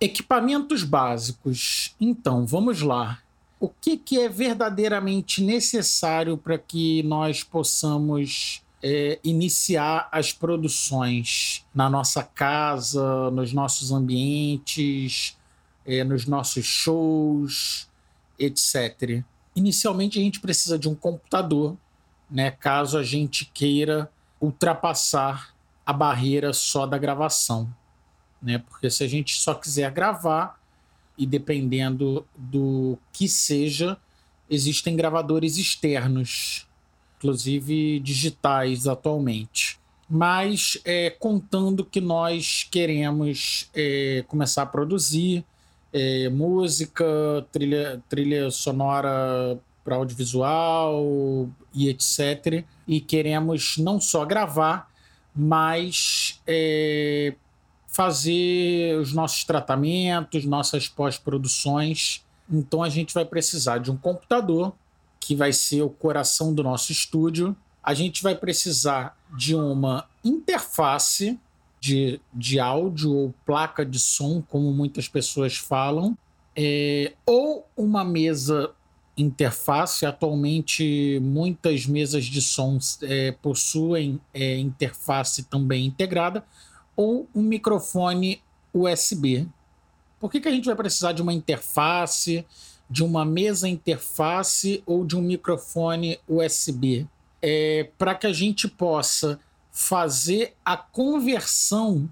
Equipamentos básicos. Então, vamos lá. O que, que é verdadeiramente necessário para que nós possamos é, iniciar as produções na nossa casa, nos nossos ambientes, é, nos nossos shows, etc. Inicialmente, a gente precisa de um computador, né, caso a gente queira ultrapassar a barreira só da gravação. Né? Porque se a gente só quiser gravar, e dependendo do que seja, existem gravadores externos, inclusive digitais atualmente. Mas é, contando que nós queremos é, começar a produzir é, música, trilha, trilha sonora para audiovisual e etc. E queremos não só gravar, mas é, fazer os nossos tratamentos, nossas pós-produções. Então a gente vai precisar de um computador, que vai ser o coração do nosso estúdio. A gente vai precisar de uma interface de, de áudio ou placa de som, como muitas pessoas falam, é, ou uma mesa interface. Atualmente, muitas mesas de som é, possuem é, interface também integrada, ou um microfone USB. Por que, que a gente vai precisar de uma interface, de uma mesa interface ou de um microfone USB? É, Para que a gente possa fazer a conversão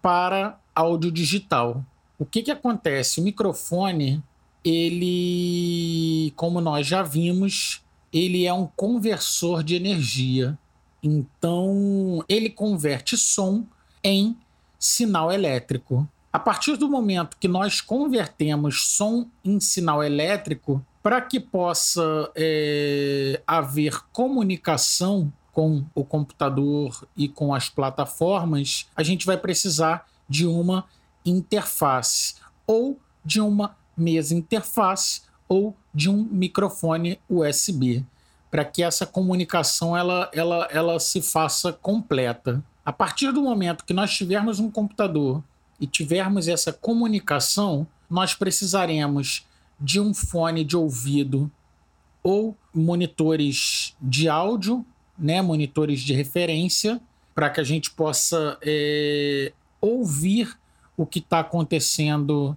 para áudio digital. O que, que acontece? O microfone, ele, como nós já vimos, ele é um conversor de energia. Então, ele converte som em sinal elétrico. A partir do momento que nós convertemos som em sinal elétrico, para que possa é, haver comunicação com o computador e com as plataformas, a gente vai precisar de uma interface ou de uma mesa interface ou de um microfone USB para que essa comunicação ela, ela, ela se faça completa. A partir do momento que nós tivermos um computador e tivermos essa comunicação, nós precisaremos de um fone de ouvido ou monitores de áudio, né, monitores de referência, para que a gente possa é, ouvir o que está acontecendo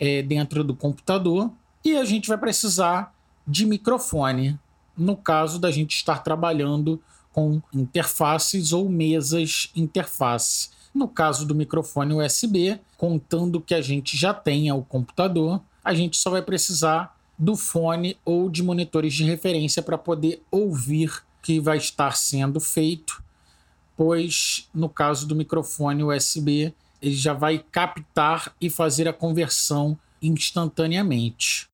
é, dentro do computador. E a gente vai precisar de microfone, no caso da gente estar trabalhando com interfaces ou mesas interface. No caso do microfone USB, contando que a gente já tenha o computador, a gente só vai precisar do fone ou de monitores de referência para poder ouvir o que vai estar sendo feito, pois no caso do microfone USB, ele já vai captar e fazer a conversão instantaneamente.